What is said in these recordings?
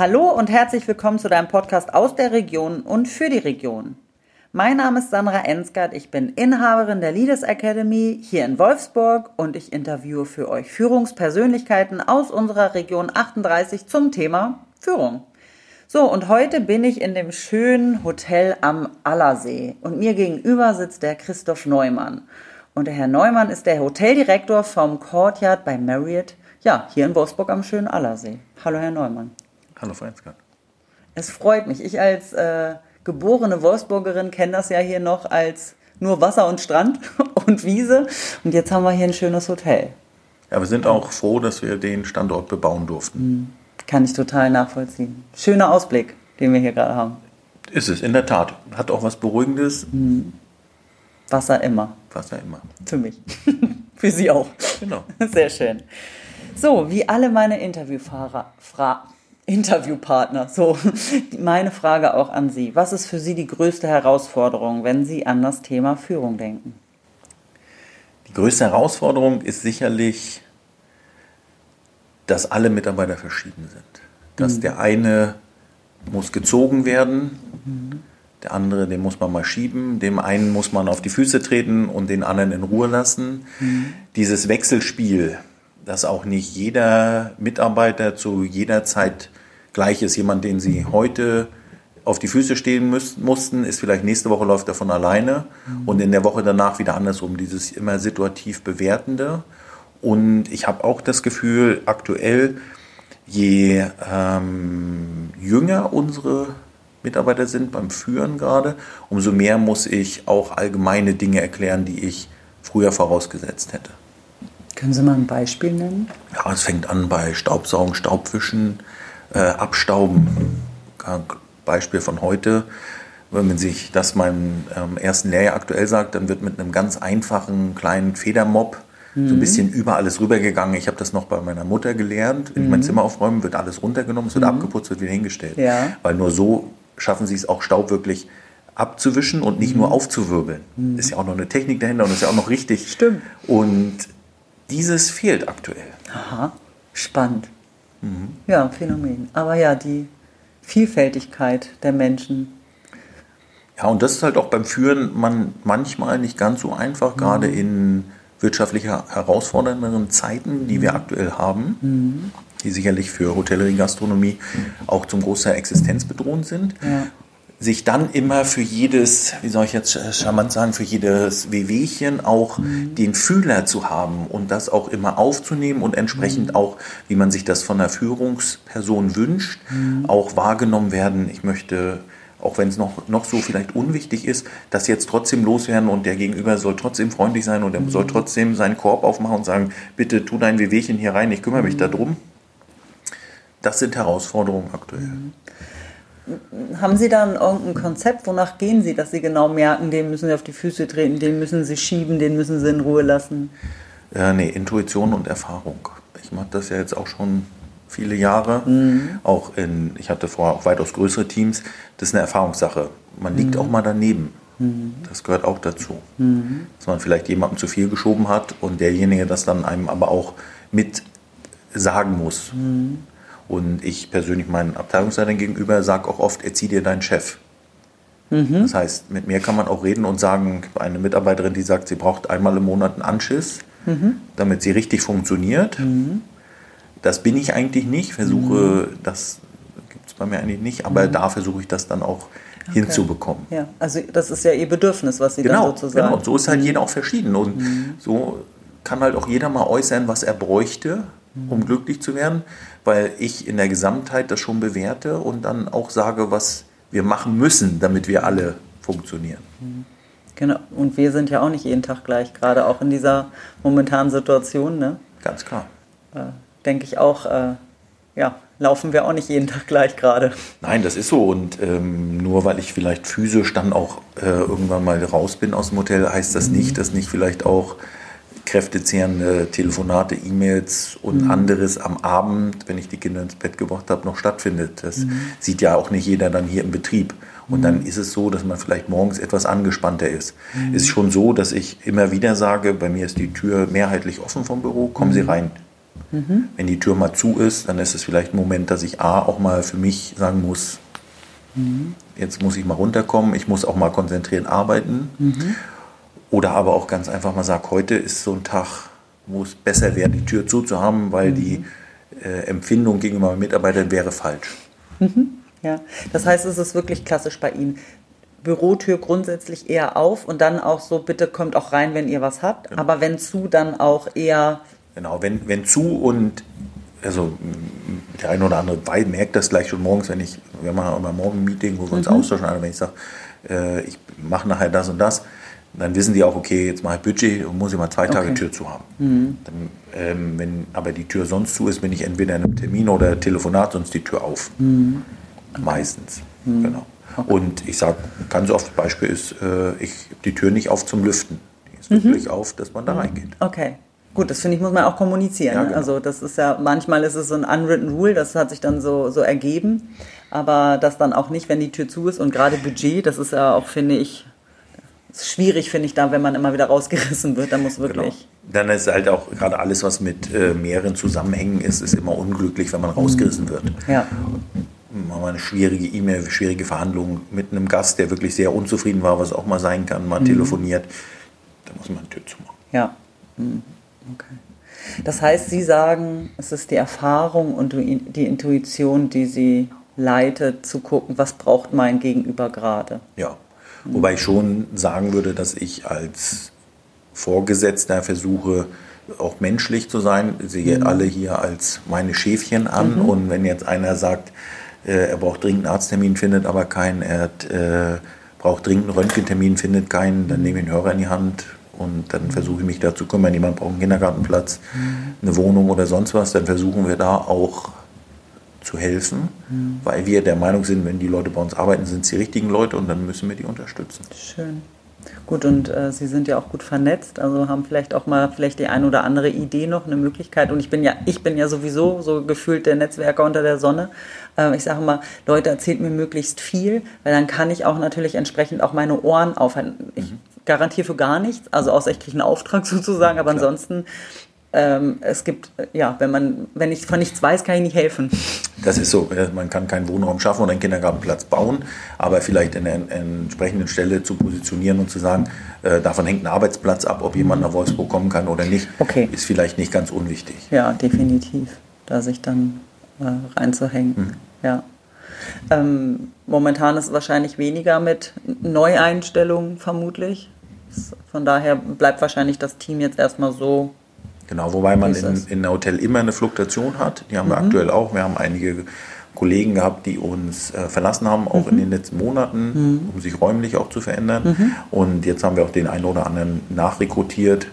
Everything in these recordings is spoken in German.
Hallo und herzlich willkommen zu deinem Podcast aus der Region und für die Region. Mein Name ist Sandra Ensgard, ich bin Inhaberin der Leaders Academy hier in Wolfsburg und ich interviewe für euch Führungspersönlichkeiten aus unserer Region 38 zum Thema Führung. So, und heute bin ich in dem schönen Hotel am Allersee und mir gegenüber sitzt der Christoph Neumann. Und der Herr Neumann ist der Hoteldirektor vom Courtyard bei Marriott, ja, hier in Wolfsburg am schönen Allersee. Hallo, Herr Neumann. Hallo, Frau Enzgard. Es freut mich. Ich als äh, geborene Wolfsburgerin kenne das ja hier noch als nur Wasser und Strand und Wiese. Und jetzt haben wir hier ein schönes Hotel. Ja, wir sind auch froh, dass wir den Standort bebauen durften. Mhm. Kann ich total nachvollziehen. Schöner Ausblick, den wir hier gerade haben. Ist es, in der Tat. Hat auch was Beruhigendes. Mhm. Wasser immer. Wasser immer. Für mich. Für Sie auch. Genau. Sehr schön. So, wie alle meine Interviewfahrer, Fra Interviewpartner. So, meine Frage auch an Sie. Was ist für Sie die größte Herausforderung, wenn Sie an das Thema Führung denken? Die größte Herausforderung ist sicherlich dass alle Mitarbeiter verschieden sind. Dass mhm. der eine muss gezogen werden, mhm. der andere, den muss man mal schieben, dem einen muss man auf die Füße treten und den anderen in Ruhe lassen. Mhm. Dieses Wechselspiel, dass auch nicht jeder Mitarbeiter zu jeder Zeit gleich ist. Jemand, den Sie heute auf die Füße stehen müssen, mussten, ist vielleicht nächste Woche läuft er von alleine mhm. und in der Woche danach wieder andersrum. Dieses immer situativ bewertende. Und ich habe auch das Gefühl, aktuell, je ähm, jünger unsere Mitarbeiter sind beim Führen gerade, umso mehr muss ich auch allgemeine Dinge erklären, die ich früher vorausgesetzt hätte. Können Sie mal ein Beispiel nennen? Ja, es fängt an bei Staubsaugen, Staubwischen, äh, Abstauben. Beispiel von heute. Wenn man sich das meinem ähm, ersten Lehrjahr aktuell sagt, dann wird mit einem ganz einfachen kleinen Federmob so ein mhm. bisschen über alles rübergegangen. Ich habe das noch bei meiner Mutter gelernt. Wenn ich mein mhm. Zimmer aufräume, wird alles runtergenommen, es wird mhm. abgeputzt, wird wieder hingestellt. Ja. Weil nur so schaffen sie es auch Staub wirklich abzuwischen und nicht nur aufzuwirbeln. Mhm. Ist ja auch noch eine Technik dahinter und ist ja auch noch richtig. Stimmt. Und dieses fehlt aktuell. Aha, spannend. Mhm. Ja, Phänomen. Aber ja, die Vielfältigkeit der Menschen. Ja, und das ist halt auch beim Führen man manchmal nicht ganz so einfach, mhm. gerade in wirtschaftlich herausfordernderen Zeiten, die wir aktuell haben, mhm. die sicherlich für Hotellerie, Gastronomie auch zum Großteil existenzbedrohend sind. Ja. Sich dann immer für jedes, wie soll ich jetzt charmant sagen, für jedes Wehwehchen auch mhm. den Fühler zu haben und das auch immer aufzunehmen und entsprechend mhm. auch, wie man sich das von der Führungsperson wünscht, mhm. auch wahrgenommen werden. Ich möchte auch wenn es noch, noch so vielleicht unwichtig ist, das jetzt trotzdem loswerden und der Gegenüber soll trotzdem freundlich sein und er mhm. soll trotzdem seinen Korb aufmachen und sagen, bitte tu dein Wehwehchen hier rein, ich kümmere mich mhm. darum. Das sind Herausforderungen aktuell. Haben Sie dann irgendein Konzept, wonach gehen Sie, dass Sie genau merken, den müssen Sie auf die Füße treten, den müssen Sie schieben, den müssen Sie in Ruhe lassen? Äh, nee, Intuition und Erfahrung. Ich mache das ja jetzt auch schon viele Jahre. Mhm. Auch in, ich hatte vorher auch weitaus größere Teams. Das ist eine Erfahrungssache. Man liegt mhm. auch mal daneben. Mhm. Das gehört auch dazu. Mhm. Dass man vielleicht jemandem zu viel geschoben hat und derjenige das dann einem aber auch mit sagen muss. Mhm. Und ich persönlich meinen Abteilungsleitern gegenüber sage auch oft, erzieh dir deinen Chef. Mhm. Das heißt, mit mir kann man auch reden und sagen, eine Mitarbeiterin, die sagt, sie braucht einmal im Monat einen Anschiss, damit sie richtig funktioniert. Das bin ich eigentlich nicht, versuche, mhm. das gibt es bei mir eigentlich nicht, aber mhm. da versuche ich das dann auch okay. hinzubekommen. Ja, also das ist ja Ihr Bedürfnis, was Sie genau, dann sozusagen... Genau, und so ist halt mhm. jeder auch verschieden und mhm. so kann halt auch jeder mal äußern, was er bräuchte, um glücklich zu werden, weil ich in der Gesamtheit das schon bewerte und dann auch sage, was wir machen müssen, damit wir alle funktionieren. Genau, und wir sind ja auch nicht jeden Tag gleich, gerade auch in dieser momentanen Situation. Ne? Ganz klar. Äh, denke ich auch, äh, ja, laufen wir auch nicht jeden Tag gleich gerade. Nein, das ist so. Und ähm, nur weil ich vielleicht physisch dann auch äh, irgendwann mal raus bin aus dem Hotel, heißt das mhm. nicht, dass nicht vielleicht auch kräftezehrende Telefonate, E-Mails und mhm. anderes am Abend, wenn ich die Kinder ins Bett gebracht habe, noch stattfindet. Das mhm. sieht ja auch nicht jeder dann hier im Betrieb. Und dann mhm. ist es so, dass man vielleicht morgens etwas angespannter ist. Mhm. Es ist schon so, dass ich immer wieder sage, bei mir ist die Tür mehrheitlich offen vom Büro, kommen Sie mhm. rein, Wenn die Tür mal zu ist, dann ist es vielleicht ein Moment, dass ich A auch mal für mich sagen muss, jetzt muss ich mal runterkommen, ich muss auch mal konzentriert arbeiten. Oder aber auch ganz einfach mal sagen, heute ist so ein Tag, wo es besser wäre, die Tür zuzuhaben, weil die äh, Empfindung gegenüber Mitarbeitern wäre falsch. Ja, das heißt, es ist wirklich klassisch bei Ihnen. Bürotür grundsätzlich eher auf und dann auch so, bitte kommt auch rein, wenn ihr was habt. Genau. Aber wenn zu, dann auch eher, Genau, wenn, wenn zu und also der eine oder andere merkt das gleich schon morgens, wenn ich, wir machen auch immer morgen ein Meeting, wo wir uns austauschen, aber wenn ich sage, äh, ich mache nachher das und das, dann wissen die auch, okay, jetzt mache ich Budget und muss ich mal zwei Tage Okay. Tür zu haben. Dann, ähm, wenn aber die Tür sonst zu ist, bin ich entweder in einem Termin oder Telefonat, sonst die Tür auf. Meistens. Genau. Und ich sage, ganz oft, Beispiel ist, äh, ich die Tür nicht auf zum Lüften. Die ist wirklich auf, dass man da reingeht. okay. Gut, das finde ich, muss man auch kommunizieren. Ja, genau. Also das ist ja, manchmal ist es so ein unwritten rule, das hat sich dann so, so ergeben. Aber das dann auch nicht, wenn die Tür zu ist und gerade Budget, das ist ja auch, finde ich, schwierig, finde ich, da, wenn man immer wieder rausgerissen wird, da muss Genau. wirklich. Dann ist halt auch gerade alles, was mit äh, mehreren Zusammenhängen ist, ist immer unglücklich, wenn man rausgerissen wird. Ja. Mal eine schwierige E-Mail, schwierige Verhandlung mit einem Gast, der wirklich sehr unzufrieden war, was auch mal sein kann, mal telefoniert. Da muss man eine Tür zumachen. Ja. Hm, Okay. Das heißt, Sie sagen, es ist die Erfahrung und die Intuition, die Sie leitet, zu gucken, was braucht mein Gegenüber gerade. Ja. Wobei ich schon sagen würde, dass ich als Vorgesetzter versuche, auch menschlich zu sein. Ich sehe alle hier als meine Schäfchen an. Und wenn jetzt einer sagt, äh, er braucht dringend einen Arzttermin, findet aber keinen, er hat, äh, braucht dringend einen Röntgentermin, findet keinen, dann nehme ich einen Hörer in die Hand und dann versuche ich mich da zu kümmern. Jemand braucht einen Kindergartenplatz, eine Wohnung oder sonst was, dann versuchen wir da auch zu helfen, weil wir der Meinung sind, wenn die Leute bei uns arbeiten, sind es die richtigen Leute und dann müssen wir die unterstützen. Schön. Gut, und äh, Sie sind ja auch gut vernetzt, also haben vielleicht auch mal vielleicht die ein oder andere Idee noch, eine Möglichkeit. Und ich bin ja, ich bin ja sowieso so gefühlt der Netzwerker unter der Sonne. Äh, ich sage mal, Leute, erzählt mir möglichst viel, weil dann kann ich auch natürlich entsprechend auch meine Ohren aufhalten. Ich garantiere für gar nichts, also außer ich kriege einen Auftrag sozusagen, aber Klar. ansonsten, ähm, es gibt, ja, wenn man, wenn ich von nichts weiß, kann ich nicht helfen. Das ist so, man kann keinen Wohnraum schaffen oder einen Kindergartenplatz bauen, aber vielleicht in der en- entsprechenden Stelle zu positionieren und zu sagen, äh, davon hängt ein Arbeitsplatz ab, ob jemand nach Wolfsburg kommen kann oder nicht, Okay. ist vielleicht nicht ganz unwichtig. Ja, definitiv. Da sich dann äh, reinzuhängen. Mhm. Ja. Ähm, momentan ist es wahrscheinlich weniger mit Neueinstellungen vermutlich. Von daher bleibt wahrscheinlich das Team jetzt erstmal so. Genau, wobei man in, in einem Hotel immer eine Fluktuation hat. Die haben wir aktuell auch. Wir haben einige Kollegen gehabt, die uns äh, verlassen haben, auch in den letzten Monaten, um sich räumlich auch zu verändern. Und jetzt haben wir auch den einen oder anderen nachrekrutiert,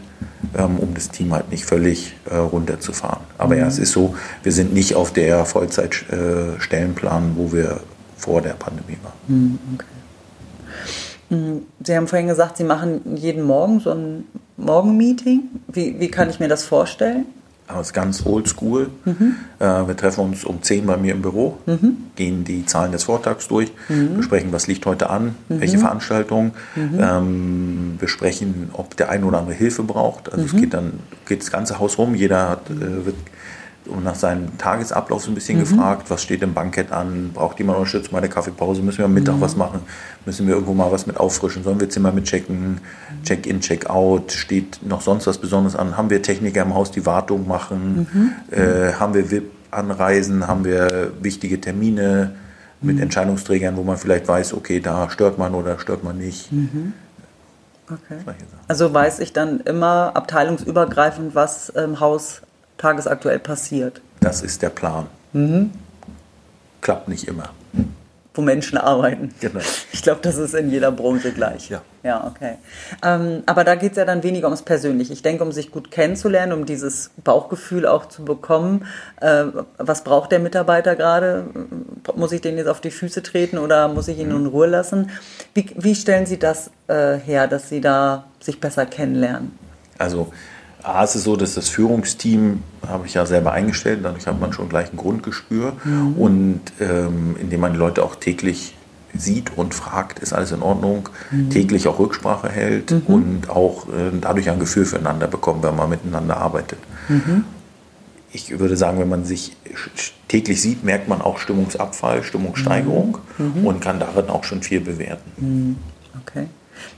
ähm, um das Team halt nicht völlig äh, runterzufahren. Aber ja, es ist so, wir sind nicht auf der Vollzeitstellenplan, äh, wo wir vor der Pandemie waren. Sie haben vorhin gesagt, Sie machen jeden Morgen so ein Morgenmeeting. Wie, wie kann ich mir das vorstellen? Aber es ist ganz oldschool. Äh, wir treffen uns um 10 bei mir im Büro, gehen die Zahlen des Vortags durch, besprechen, was liegt heute an, welche Veranstaltungen, ähm, besprechen, ob der ein oder andere Hilfe braucht. Also es geht dann geht das ganze Haus rum, jeder hat, äh, wird nach seinem Tagesablauf so ein bisschen gefragt, was steht im Bankett an, braucht jemand Unterstützung bei der Kaffeepause, müssen wir am Mittag was machen, müssen wir irgendwo mal was mit auffrischen, sollen wir Zimmer mit checken, Check-in, Check-out, steht noch sonst was Besonderes an, haben wir Techniker im Haus, die Wartung machen, äh, haben wir VIP-Anreisen, haben wir wichtige Termine mit Entscheidungsträgern, wo man vielleicht weiß, okay, da stört man oder stört man nicht. Okay. Solche Sachen. Also weiß ich dann immer abteilungsübergreifend, was im Haus tagesaktuell passiert, Das ist der Plan. Klappt nicht immer. wo Menschen arbeiten. Genau. Ich glaube, das ist in jeder Branche gleich. Ja. Ja, okay. Ähm, aber da geht es ja dann weniger ums Persönliche. Ich denke, um sich gut kennenzulernen, um dieses Bauchgefühl auch zu bekommen. Äh, was braucht der Mitarbeiter gerade? Muss ich den jetzt auf die Füße treten oder muss ich ihn in Ruhe lassen? Wie, wie stellen Sie das äh, her, dass Sie da sich besser kennenlernen? Also A ist es so, dass das Führungsteam habe ich ja selber eingestellt, dadurch hat man schon gleich ein Grundgespür und ähm, indem man die Leute auch täglich sieht und fragt, ist alles in Ordnung, täglich auch Rücksprache hält und auch äh, dadurch ein Gefühl füreinander bekommt, wenn man miteinander arbeitet. ich würde sagen, wenn man sich täglich sieht, merkt man auch Stimmungsabfall, Stimmungssteigerung mhm. und kann darin auch schon viel bewerten. Mhm. Okay.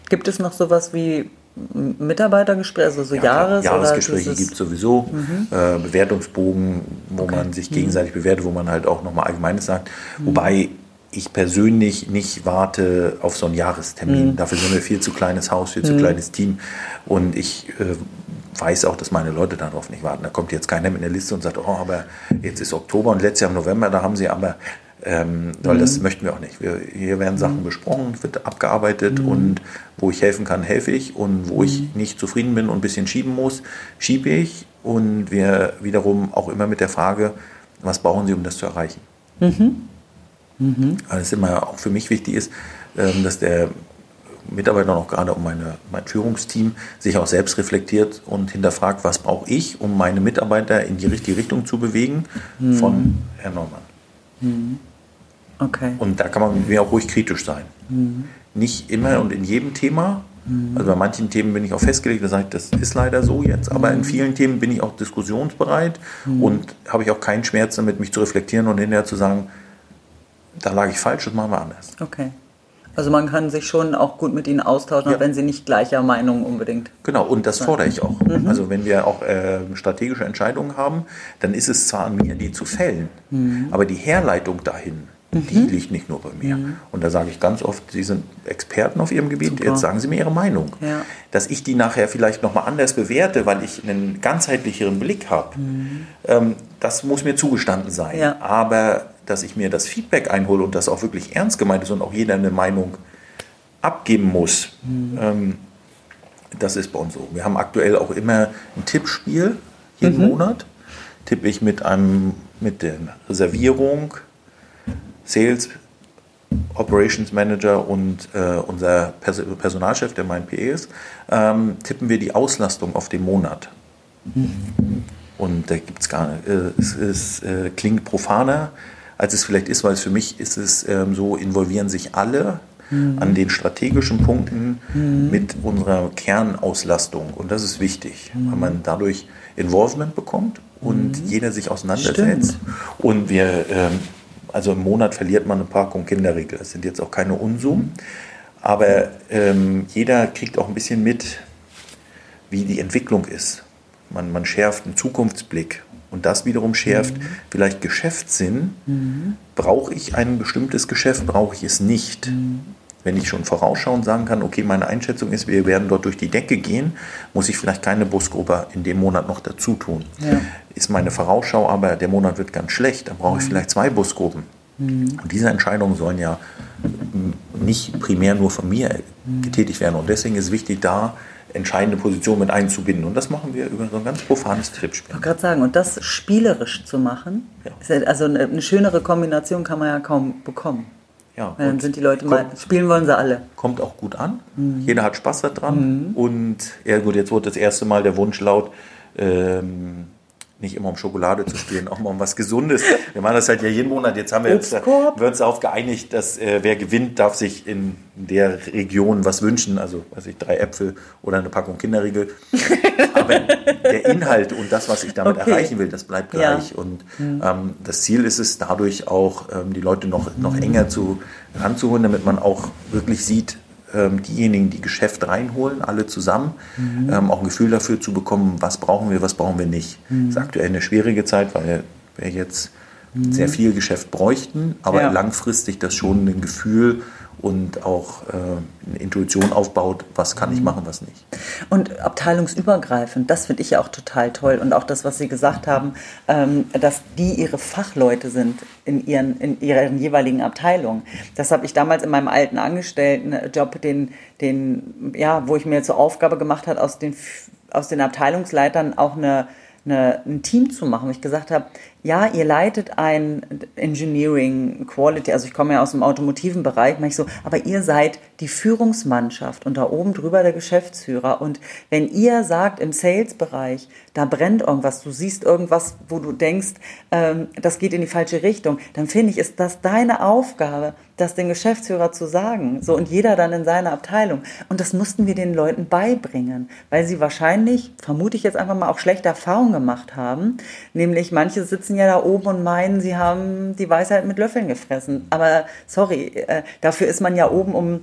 Gibt es noch sowas wie Mitarbeitergespräche, also so ja, Jahres Jahresgespräche gibt es sowieso, mhm. äh, Bewertungsbogen, wo okay. man sich gegenseitig mhm. bewertet, wo man halt auch nochmal Allgemeines sagt. Mhm. Wobei ich persönlich nicht warte auf so einen Jahrestermin. Mhm. Dafür sind wir viel zu kleines Haus, viel zu mhm. kleines Team. Und ich äh, weiß auch, dass meine Leute darauf nicht warten. Da kommt jetzt keiner mit einer Liste und sagt, oh, aber jetzt ist Oktober und letztes Jahr im November, da haben sie aber, ähm, weil mhm. das möchten wir auch nicht. Wir, hier werden Sachen mhm. besprochen, wird abgearbeitet mhm. und wo ich helfen kann, helfe ich und wo ich mhm. nicht zufrieden bin und ein bisschen schieben muss, schiebe ich und wir wiederum auch immer mit der Frage, was brauchen Sie, um das zu erreichen? Mhm. Mhm. Weil es immer auch für mich wichtig ist, ähm, dass der Mitarbeiter noch gerade um meine, mein Führungsteam sich auch selbst reflektiert und hinterfragt, was brauche ich, um meine Mitarbeiter in die richtige Richtung zu bewegen mhm. von Herrn Neumann. Mhm. Okay. Und da kann man mit mir auch ruhig kritisch sein. Mhm. Nicht immer und in jedem Thema. Mhm. Also bei manchen Themen bin ich auch festgelegt, da sage das ist leider so jetzt, aber in mhm. vielen Themen bin ich auch diskussionsbereit mhm. und habe ich auch keinen Schmerz damit, mich zu reflektieren und hinterher zu sagen, da lag ich falsch, das machen wir anders. Okay. Also man kann sich schon auch gut mit ihnen austauschen, ja. wenn sie nicht gleicher Meinung unbedingt. Genau, und das fordere ich auch. Mhm. Also wenn wir auch äh, strategische Entscheidungen haben, dann ist es zwar an mir, die zu fällen, mhm. aber die Herleitung dahin, mhm. die liegt nicht nur bei mir. Mhm. Und da sage ich ganz oft, Sie sind Experten auf Ihrem Gebiet, Super. jetzt sagen Sie mir Ihre Meinung. Ja. Dass ich die nachher vielleicht nochmal anders bewerte, weil ich einen ganzheitlicheren Blick habe, mhm. ähm, das muss mir zugestanden sein. Ja. Aber dass ich mir das Feedback einhole und das auch wirklich ernst gemeint ist und auch jeder eine Meinung abgeben muss. Mhm. Ähm, das ist bei uns so. Wir haben aktuell auch immer ein Tippspiel jeden mhm. Monat. Tippe ich mit einem mit der Reservierung, Sales, Operations Manager und äh, unser Pers Personalchef, der mein PE ist, ähm, tippen wir die Auslastung auf den Monat. Mhm. Und da gibt es gar nicht, äh, es, es äh, klingt profaner, als es vielleicht ist, weil es für mich ist es ähm, so, involvieren sich alle mhm. an den strategischen Punkten mhm. mit unserer Kernauslastung. Und das ist wichtig, mhm. weil man dadurch Involvement bekommt und mhm. jeder sich auseinandersetzt. Stimmt. Und wir, ähm, also im Monat verliert man eine Packung Kinderriegel. Das sind jetzt auch keine Unsummen. Aber ähm, jeder kriegt auch ein bisschen mit, wie die Entwicklung ist. Man, man schärft einen Zukunftsblick und das wiederum schärft mhm. vielleicht Geschäftssinn. Mhm. Brauche ich ein bestimmtes Geschäft, brauche ich es nicht? Mhm. Wenn ich schon vorausschauend sagen kann, okay, meine Einschätzung ist, wir werden dort durch die Decke gehen, muss ich vielleicht keine Busgruppe in dem Monat noch dazu tun. Ja. Ist meine Vorausschau aber, der Monat wird ganz schlecht, dann brauche ich mhm. vielleicht zwei Busgruppen. Mhm. Und diese Entscheidungen sollen ja nicht primär nur von mir mhm. getätigt werden. Und deswegen ist wichtig, da entscheidende Position mit einzubinden. Und das machen wir über so ein ganz profanes Tippspiel. Ich wollte gerade sagen, und das spielerisch zu machen, ja. also eine, schönere Kombination kann man ja kaum bekommen. Ja, dann sind die Leute kommt, mal, spielen wollen sie alle. Kommt auch gut an. Mhm. Jeder hat Spaß daran. Mhm. Und ja gut, jetzt wurde das erste Mal der Wunsch laut, ähm, nicht immer um Schokolade zu spielen, auch mal um was Gesundes. Wir machen das halt ja jeden Monat. Jetzt haben wir uns darauf geeinigt, dass äh, wer gewinnt, darf sich in der Region was wünschen. Also, weiß ich, drei Äpfel oder eine Packung Kinderriegel. Aber der Inhalt und das, was ich damit okay. erreichen will, das bleibt gleich. Ja. Und mhm. ähm, das Ziel ist es, dadurch auch ähm, die Leute noch, noch enger zu, ranzuholen, damit man auch wirklich sieht, diejenigen, die Geschäft reinholen, alle zusammen, mhm. ähm, auch ein Gefühl dafür zu bekommen, was brauchen wir, was brauchen wir nicht. Mhm. Das ist aktuell eine schwierige Zeit, weil wir jetzt mhm. sehr viel Geschäft bräuchten, aber ja. langfristig das schon ein Gefühl und auch äh, eine Intuition aufbaut, was kann ich mhm. machen, was nicht. Und abteilungsübergreifend, das finde ich ja auch total toll. Und auch das, was Sie gesagt haben, ähm, dass die ihre Fachleute sind in ihren, in ihren jeweiligen Abteilungen. Das habe ich damals in meinem alten Angestelltenjob, den, den, ja, wo ich mir zur Aufgabe gemacht habe, aus den, aus den Abteilungsleitern auch eine, eine, ein Team zu machen. Wo ich gesagt habe, ja, ihr leitet ein Engineering Quality, also ich komme ja aus dem automotiven Bereich, ich so, aber ihr seid die Führungsmannschaft und da oben drüber der Geschäftsführer. Und wenn ihr sagt im Sales-Bereich, da brennt irgendwas, du siehst irgendwas, wo du denkst, ähm, das geht in die falsche Richtung, dann finde ich, ist das deine Aufgabe, das den Geschäftsführer zu sagen. So und jeder dann in seiner Abteilung. Und das mussten wir den Leuten beibringen, weil sie wahrscheinlich, vermute ich jetzt einfach mal, auch schlechte Erfahrungen gemacht haben. Nämlich manche sitzen ja da oben und meinen, sie haben die Weisheit mit Löffeln gefressen. Aber sorry, äh, dafür ist man ja oben, um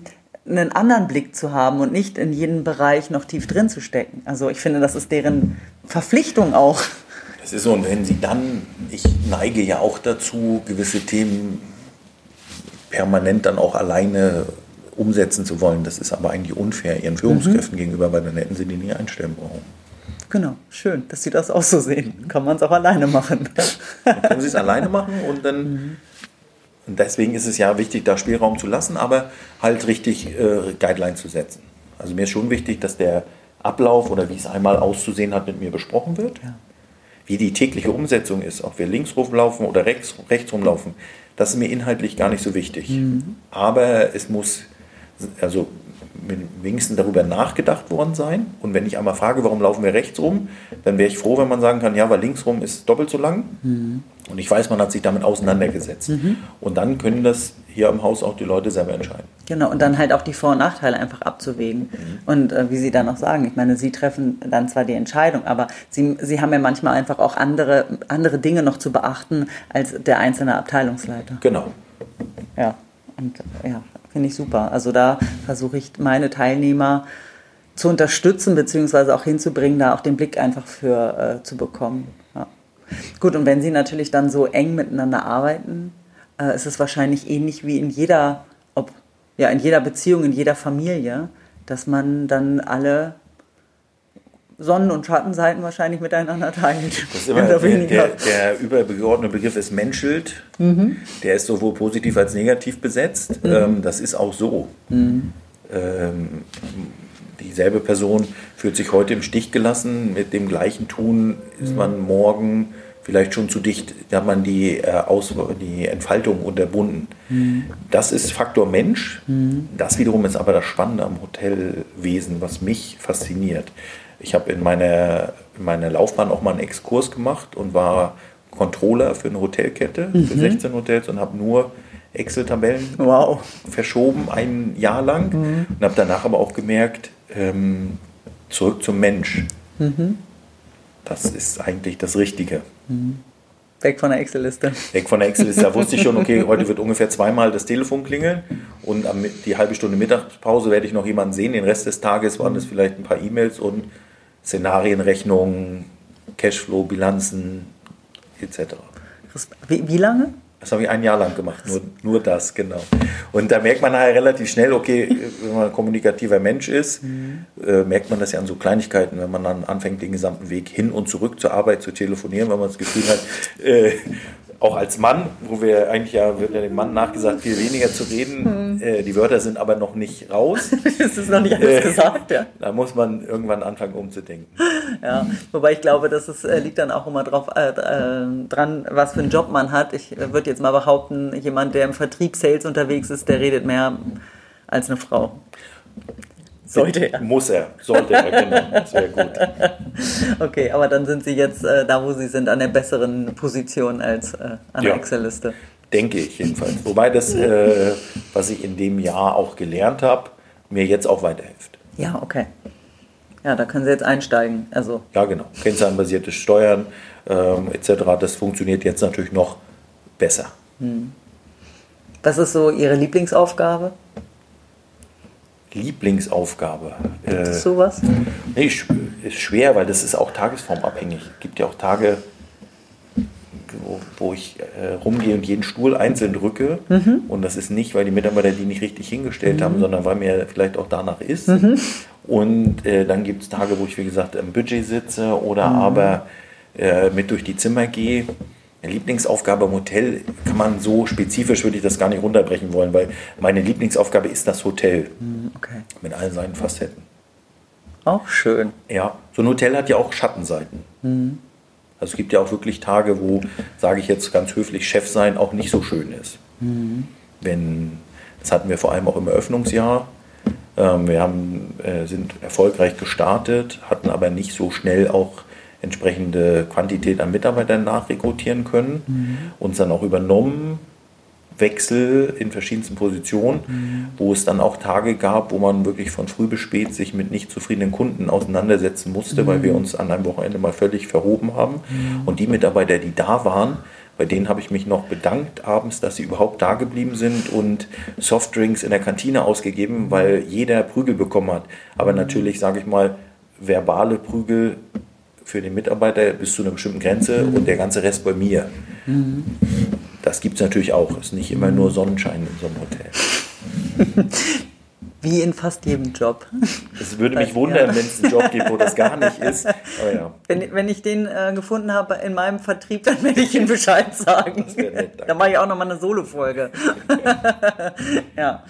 einen anderen Blick zu haben und nicht in jedem Bereich noch tief drin zu stecken. Also ich finde, das ist deren Verpflichtung auch. Das ist so, und wenn sie dann, ich neige ja auch dazu, gewisse Themen permanent dann auch alleine umsetzen zu wollen. Das ist aber eigentlich unfair ihren Führungskräften mhm. gegenüber, weil dann hätten sie die nie einstellen brauchen. Genau, schön, dass Sie das auch so sehen. Kann man es auch alleine machen. dann können Sie es alleine machen und dann. Mhm. Und deswegen ist es ja wichtig, da Spielraum zu lassen, aber halt richtig äh, Guidelines zu setzen. Also mir ist schon wichtig, dass der Ablauf oder wie es einmal auszusehen hat, mit mir besprochen wird. Ja. Wie die tägliche Umsetzung ist, ob wir links rumlaufen oder rechts, rechts rumlaufen, das ist mir inhaltlich gar nicht so wichtig. Mhm. Aber es muss, also wenigstens darüber nachgedacht worden sein. Und wenn ich einmal frage, warum laufen wir rechts rum, dann wäre ich froh, wenn man sagen kann, ja, weil links rum ist doppelt so lang. Mhm. Und ich weiß, man hat sich damit auseinandergesetzt. Mhm. Und dann können das hier im Haus auch die Leute selber entscheiden. Genau, und dann halt auch die Vor- und Nachteile einfach abzuwägen. Mhm. Und äh, wie Sie dann auch sagen, ich meine, Sie treffen dann zwar die Entscheidung, aber Sie, Sie haben ja manchmal einfach auch andere, andere Dinge noch zu beachten als der einzelne Abteilungsleiter. Genau. Ja, und ja, finde ich super. Also da versuche ich meine Teilnehmer zu unterstützen, beziehungsweise auch hinzubringen, da auch den Blick einfach für äh, zu bekommen. Ja. Gut, und wenn Sie natürlich dann so eng miteinander arbeiten, äh, ist es wahrscheinlich ähnlich wie in jeder, ob, ja, in jeder Beziehung, in jeder Familie, dass man dann alle Sonnen- und Schattenseiten wahrscheinlich miteinander teilt. Das ist immer der, der, der, übergeordnete Begriff ist Menschelt. Mhm. Der ist sowohl positiv als negativ besetzt. Mhm. Ähm, das ist auch so. Mhm. Ähm, dieselbe Person fühlt sich heute im Stich gelassen. Mit dem gleichen Tun ist mhm. man morgen vielleicht schon zu dicht, da hat man die, äh, Aus die Entfaltung unterbunden. Mhm. Das ist Faktor Mensch. Mhm. Das wiederum ist aber das Spannende am Hotelwesen, was mich fasziniert. Ich habe in meiner, in meiner Laufbahn auch mal einen Exkurs gemacht und war Controller für eine Hotelkette, mhm. für 16 Hotels und habe nur Excel-Tabellen wow. verschoben, ein Jahr lang. Mhm. Und habe danach aber auch gemerkt, ähm, zurück zum Mensch. Das ist eigentlich das Richtige. Mhm. Weg von der Excel-Liste. Weg von der Excel-Liste. Da wusste ich schon, okay, heute wird ungefähr zweimal das Telefon klingeln und die halbe Stunde Mittagspause werde ich noch jemanden sehen. Den Rest des Tages waren es vielleicht ein paar E-Mails und Szenarienrechnungen, Cashflow, Bilanzen etc. Wie, wie lange? Das habe ich ein Jahr lang gemacht, nur, nur das, genau. Und da merkt man nachher relativ schnell, okay, wenn man ein kommunikativer Mensch ist, mhm. äh, merkt man das ja an so Kleinigkeiten, wenn man dann anfängt, den gesamten Weg hin und zurück zur Arbeit zu telefonieren, wenn man das Gefühl hat, äh, auch als Mann, wo wir eigentlich ja, wird ja dem Mann nachgesagt, viel weniger zu reden. Hm. Äh, die Wörter sind aber noch nicht raus. das ist noch nicht alles äh, gesagt, ja. Da muss man irgendwann anfangen umzudenken. Ja, wobei ich glaube, das ist, äh, liegt dann auch immer drauf, äh, äh, dran, was für einen Job man hat. Ich äh, würde jetzt mal behaupten, jemand, der im Vertrieb Sales unterwegs ist, der redet mehr als eine Frau. Sollte er. Muss er, sollte er, genau. Sehr gut. Okay, aber dann sind Sie jetzt äh, da, wo Sie sind, an der besseren Position als äh, an ja, der Excel-Liste. Denke ich jedenfalls. Wobei das, äh, was ich in dem Jahr auch gelernt habe, mir jetzt auch weiterhilft. Ja, okay. Ja, da können Sie jetzt einsteigen. Also. Ja, genau. Kennzahlbasiertes Steuern ähm, etc. Das funktioniert jetzt natürlich noch besser. Hm. Was ist so Ihre Lieblingsaufgabe? Lieblingsaufgabe. Gibt es äh, sowas? Nee, ist schwer, weil das ist auch tagesformabhängig. Es gibt ja auch Tage, wo, wo ich äh, rumgehe und jeden Stuhl einzeln drücke. Mhm. Und das ist nicht, weil die Mitarbeiter die nicht richtig hingestellt mhm. haben, sondern weil mir vielleicht auch danach ist. Mhm. Und äh, dann gibt es Tage, wo ich, wie gesagt, im Budget sitze oder mhm. aber äh, mit durch die Zimmer gehe. Lieblingsaufgabe im Hotel kann man so spezifisch, würde ich das gar nicht runterbrechen wollen, weil meine Lieblingsaufgabe ist das Hotel. Hm, okay. Mit all seinen Facetten. Auch schön. Ja, so ein Hotel hat ja auch Schattenseiten. Mhm. Also es gibt ja auch wirklich Tage, wo, sage ich jetzt ganz höflich, Chef sein auch nicht so schön ist. Mhm. Wenn, das hatten wir vor allem auch im Eröffnungsjahr. Ähm, wir haben, äh, sind erfolgreich gestartet, hatten aber nicht so schnell auch entsprechende Quantität an Mitarbeitern nachrekrutieren können, mhm. uns dann auch übernommen, Wechsel in verschiedensten Positionen, mhm. wo es dann auch Tage gab, wo man wirklich von früh bis spät sich mit nicht zufriedenen Kunden auseinandersetzen musste, mhm. weil wir uns an einem Wochenende mal völlig verhoben haben. Mhm. Und die Mitarbeiter, die da waren, bei denen habe ich mich noch bedankt abends, dass sie überhaupt da geblieben sind und Softdrinks in der Kantine ausgegeben, weil jeder Prügel bekommen hat. Aber mhm. natürlich, sage ich mal, verbale Prügel für den Mitarbeiter bis zu einer bestimmten Grenze mhm. und der ganze Rest bei mir. Mhm. Das gibt es natürlich auch. Es ist nicht immer nur Sonnenschein in so einem Hotel. Wie in fast jedem Job. Es würde mich wundern, ja. wenn es einen Job gibt, wo das gar nicht ist. Ja. Wenn, wenn ich den äh, gefunden habe in meinem Vertrieb, dann werde ich Ihnen Bescheid sagen. dann mache ich auch nochmal eine Solo-Folge. ja.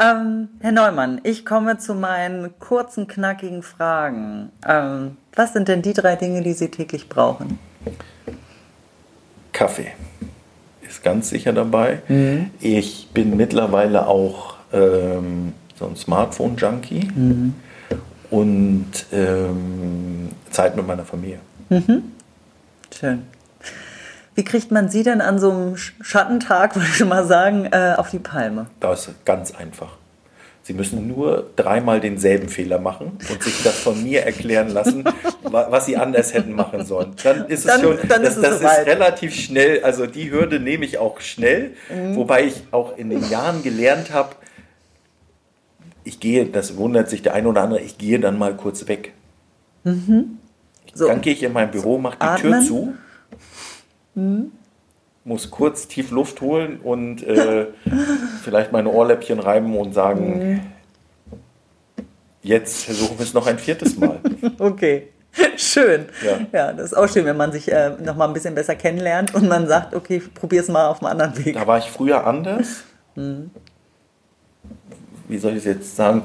Ähm, Herr Neumann, ich komme zu meinen kurzen, knackigen Fragen. Ähm, was sind denn die drei Dinge, die Sie täglich brauchen? Kaffee ist ganz sicher dabei. Mhm. Ich bin mittlerweile auch ähm, so ein Smartphone-Junkie mhm. und ähm, Zeit mit meiner Familie. Mhm. Schön. Wie kriegt man Sie denn an so einem Schattentag, würde ich mal sagen, äh, auf die Palme? Das ist ganz einfach. Sie müssen nur dreimal denselben Fehler machen und sich das von mir erklären lassen, was Sie anders hätten machen sollen. Dann ist es dann, schon, dann das, ist, das ist relativ schnell, also die Hürde nehme ich auch schnell, mhm. wobei ich auch in den Jahren gelernt habe, ich gehe, das wundert sich der eine oder andere, ich gehe dann mal kurz weg. Mhm. So. Dann gehe ich in mein Büro, mache die Atmen. Tür zu. Mhm muss kurz tief Luft holen und äh, vielleicht meine Ohrläppchen reiben und sagen, mhm. jetzt versuchen wir es noch ein viertes Mal. Okay. Schön. Ja. ja, das ist auch schön, wenn man sich äh, noch mal ein bisschen besser kennenlernt und man sagt, okay, probier es mal auf einem anderen Weg. Da war ich früher anders. Mhm. Wie soll ich es jetzt sagen?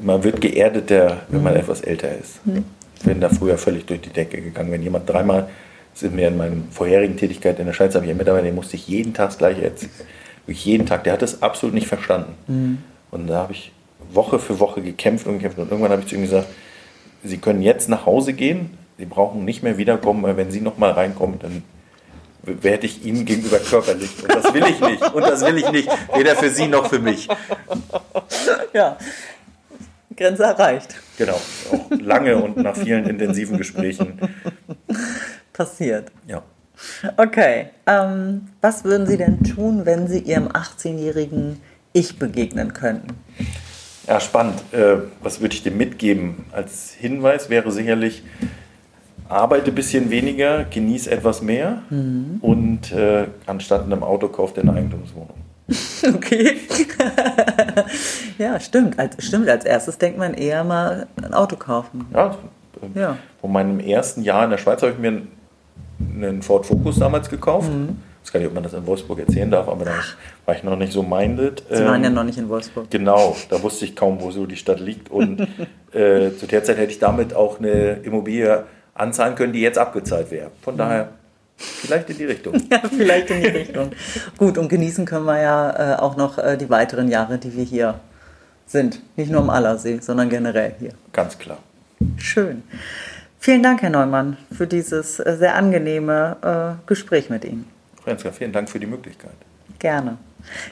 Man wird geerdeter, wenn man mhm. etwas älter ist. Mhm. Ich bin da früher völlig durch die Decke gegangen. Wenn jemand dreimal sind mir in meiner vorherigen Tätigkeit in der Schweiz, habe ich einen Mitarbeiter, den musste ich jeden Tag das Gleiche erzählen. Wirklich jeden Tag. Der hat das absolut nicht verstanden. Mhm. Und da habe ich Woche für Woche gekämpft und gekämpft. Und irgendwann habe ich zu ihm gesagt, Sie können jetzt nach Hause gehen, Sie brauchen nicht mehr wiederkommen, weil wenn Sie nochmal reinkommen, dann werde ich Ihnen gegenüber körperlich. Und das will ich nicht. Und das will ich nicht. Weder für Sie noch für mich. Ja. Grenze erreicht. Genau. Auch lange und nach vielen intensiven Gesprächen passiert. Ja. Okay. Ähm, was würden Sie denn tun, wenn Sie Ihrem 18-jährigen Ich begegnen könnten? Ja, spannend. Äh, was würde ich dem mitgeben? Als Hinweis wäre sicherlich, arbeite ein bisschen weniger, genieße etwas mehr mhm. und äh, anstatt einem Auto kauft eine Eigentumswohnung. Okay. ja, stimmt. Als, stimmt. Als erstes denkt man eher mal ein Auto kaufen. Ja, ja. Von meinem ersten Jahr in der Schweiz habe ich mir einen Ford Focus damals gekauft. Mhm. Ich weiß gar nicht, ob man das in Wolfsburg erzählen darf, aber da war ich noch nicht so minded. Sie waren ja ähm, noch nicht in Wolfsburg. Genau, da wusste ich kaum, wo so die Stadt liegt. Und äh, zu der Zeit hätte ich damit auch eine Immobilie anzahlen können, die jetzt abgezahlt wäre. Von daher vielleicht in die Richtung. ja, vielleicht in die Richtung. Gut, und genießen können wir ja äh, auch noch äh, die weiteren Jahre, die wir hier sind. Nicht nur am Allersee, sondern generell hier. Ganz klar. Schön. Vielen Dank, Herr Neumann, für dieses äh, sehr angenehme äh, Gespräch mit Ihnen. Franziska, vielen Dank für die Möglichkeit. Gerne.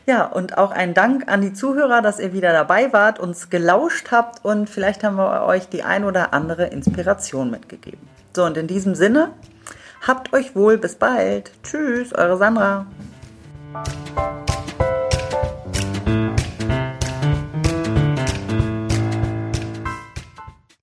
Ja, und auch ein Dank an die Zuhörer, dass ihr wieder dabei wart, uns gelauscht habt und vielleicht haben wir euch die ein oder andere Inspiration mitgegeben. So, und in diesem Sinne, habt euch wohl, bis bald. Tschüss, eure Sandra.